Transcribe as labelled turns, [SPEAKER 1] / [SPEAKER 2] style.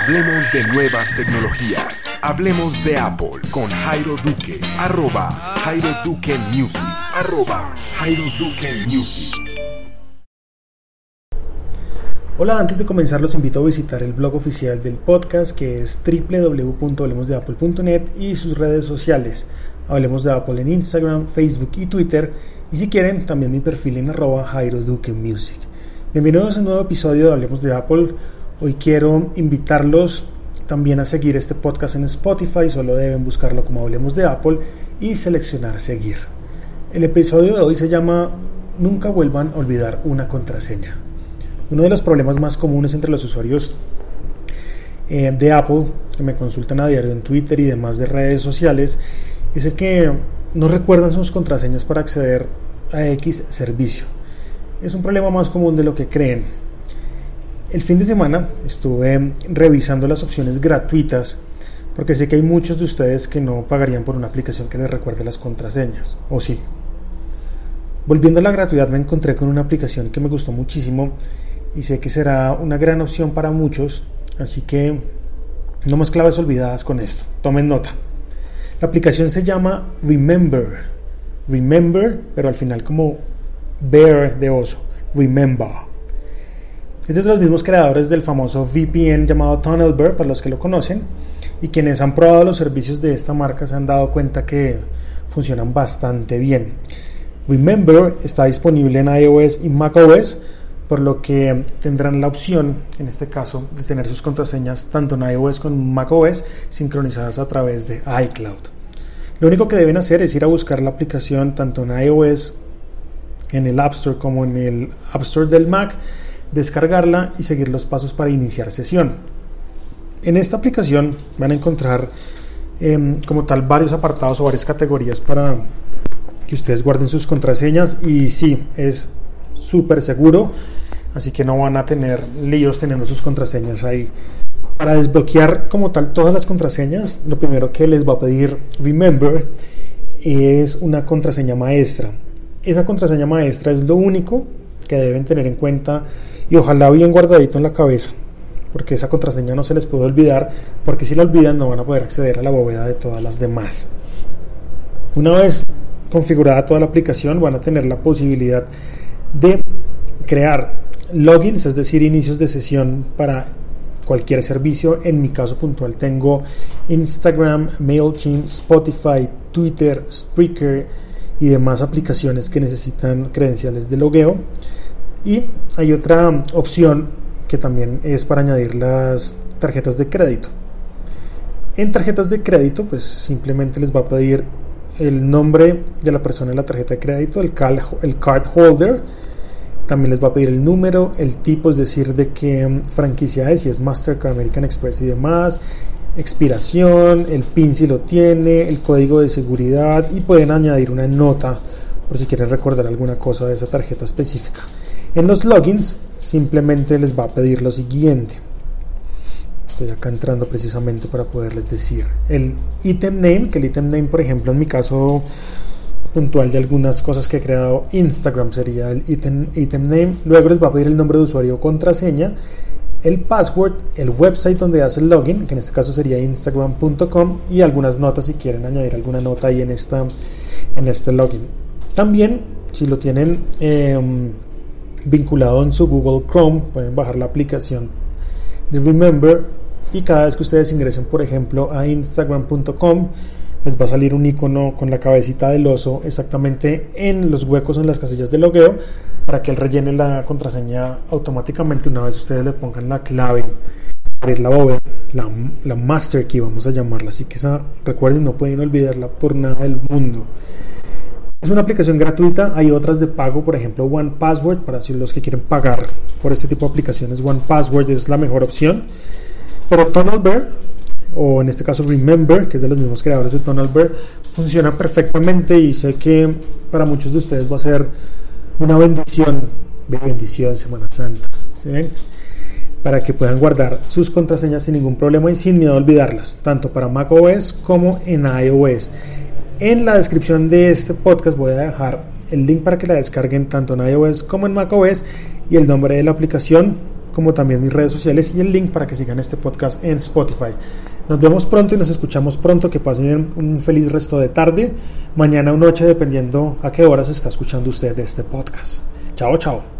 [SPEAKER 1] Hablemos de nuevas tecnologías. Hablemos de Apple con Jairo Duque. Arroba Jairo Duque Music. Arroba Jairo Duque Music.
[SPEAKER 2] Hola, antes de comenzar los invito a visitar el blog oficial del podcast que es www.hablemosdeapple.net y sus redes sociales. Hablemos de Apple en Instagram, Facebook y Twitter y si quieren también mi perfil en arroba Jairo Duque Music. Bienvenidos a un nuevo episodio de Hablemos de Apple. Hoy quiero invitarlos también a seguir este podcast en Spotify, solo deben buscarlo como Hablemos de Apple y seleccionar seguir. El episodio de hoy se llama Nunca vuelvan a olvidar una contraseña. Uno de los problemas más comunes entre los usuarios eh, de Apple que me consultan a diario en Twitter y demás de redes sociales es el que no recuerdan sus contraseñas para acceder a X servicio. Es un problema más común de lo que creen el fin de semana estuve revisando las opciones gratuitas porque sé que hay muchos de ustedes que no pagarían por una aplicación que les recuerde las contraseñas, o sí. Volviendo a la gratuidad me encontré con una aplicación que me gustó muchísimo y sé que será una gran opción para muchos, así que no más claves olvidadas con esto, tomen nota. La aplicación se llama Remember, Remember, pero al final como bear de oso, Remember. Es de los mismos creadores del famoso VPN llamado TunnelBear, para los que lo conocen, y quienes han probado los servicios de esta marca se han dado cuenta que funcionan bastante bien. Remember está disponible en iOS y macOS, por lo que tendrán la opción, en este caso, de tener sus contraseñas tanto en iOS como en macOS sincronizadas a través de iCloud. Lo único que deben hacer es ir a buscar la aplicación tanto en iOS, en el App Store como en el App Store del Mac descargarla y seguir los pasos para iniciar sesión. En esta aplicación van a encontrar em, como tal varios apartados o varias categorías para que ustedes guarden sus contraseñas y sí, es súper seguro, así que no van a tener líos teniendo sus contraseñas ahí. Para desbloquear como tal todas las contraseñas, lo primero que les va a pedir Remember es una contraseña maestra. Esa contraseña maestra es lo único que deben tener en cuenta y ojalá bien guardadito en la cabeza, porque esa contraseña no se les puede olvidar, porque si la olvidan no van a poder acceder a la bóveda de todas las demás. Una vez configurada toda la aplicación van a tener la posibilidad de crear logins, es decir, inicios de sesión para cualquier servicio. En mi caso puntual tengo Instagram, MailChimp, Spotify, Twitter, Spreaker y demás aplicaciones que necesitan credenciales de logueo. Y hay otra opción que también es para añadir las tarjetas de crédito. En tarjetas de crédito, pues simplemente les va a pedir el nombre de la persona en la tarjeta de crédito, el card, el card holder. También les va a pedir el número, el tipo, es decir, de qué franquicia es, si es Mastercard, American Express y demás, expiración, el PIN si lo tiene, el código de seguridad y pueden añadir una nota por si quieren recordar alguna cosa de esa tarjeta específica. En los logins simplemente les va a pedir lo siguiente. Estoy acá entrando precisamente para poderles decir el item name, que el item name por ejemplo en mi caso puntual de algunas cosas que he creado Instagram sería el item, item name. Luego les va a pedir el nombre de usuario o contraseña el password, el website donde hace el login, que en este caso sería instagram.com, y algunas notas si quieren añadir alguna nota ahí en, esta, en este login. También, si lo tienen em, vinculado en su Google Chrome, pueden bajar la aplicación de Remember y cada vez que ustedes ingresen, por ejemplo, a instagram.com, les va a salir un icono con la cabecita del oso exactamente en los huecos en las casillas de logueo para que él rellene la contraseña automáticamente una vez ustedes le pongan la clave abrir la bóveda, la, la master key vamos a llamarla, así que esa recuerden no pueden olvidarla por nada del mundo. Es una aplicación gratuita, hay otras de pago, por ejemplo One Password, para los que quieren pagar por este tipo de aplicaciones, One Password es la mejor opción. Pero TunnelBear, o en este caso Remember, que es de los mismos creadores de TunnelBear, funciona perfectamente y sé que para muchos de ustedes va a ser una bendición, bendición Semana Santa, para que puedan guardar sus contraseñas sin ningún problema y sin miedo a olvidarlas, tanto para macOS como en iOS. En la descripción de este podcast voy a dejar el link para que la descarguen tanto en iOS como en macOS y el nombre de la aplicación como también mis redes sociales y el link para que sigan este podcast en Spotify. Nos vemos pronto y nos escuchamos pronto. Que pasen un feliz resto de tarde, mañana o noche, dependiendo a qué hora se está escuchando usted de este podcast. Chao, chao.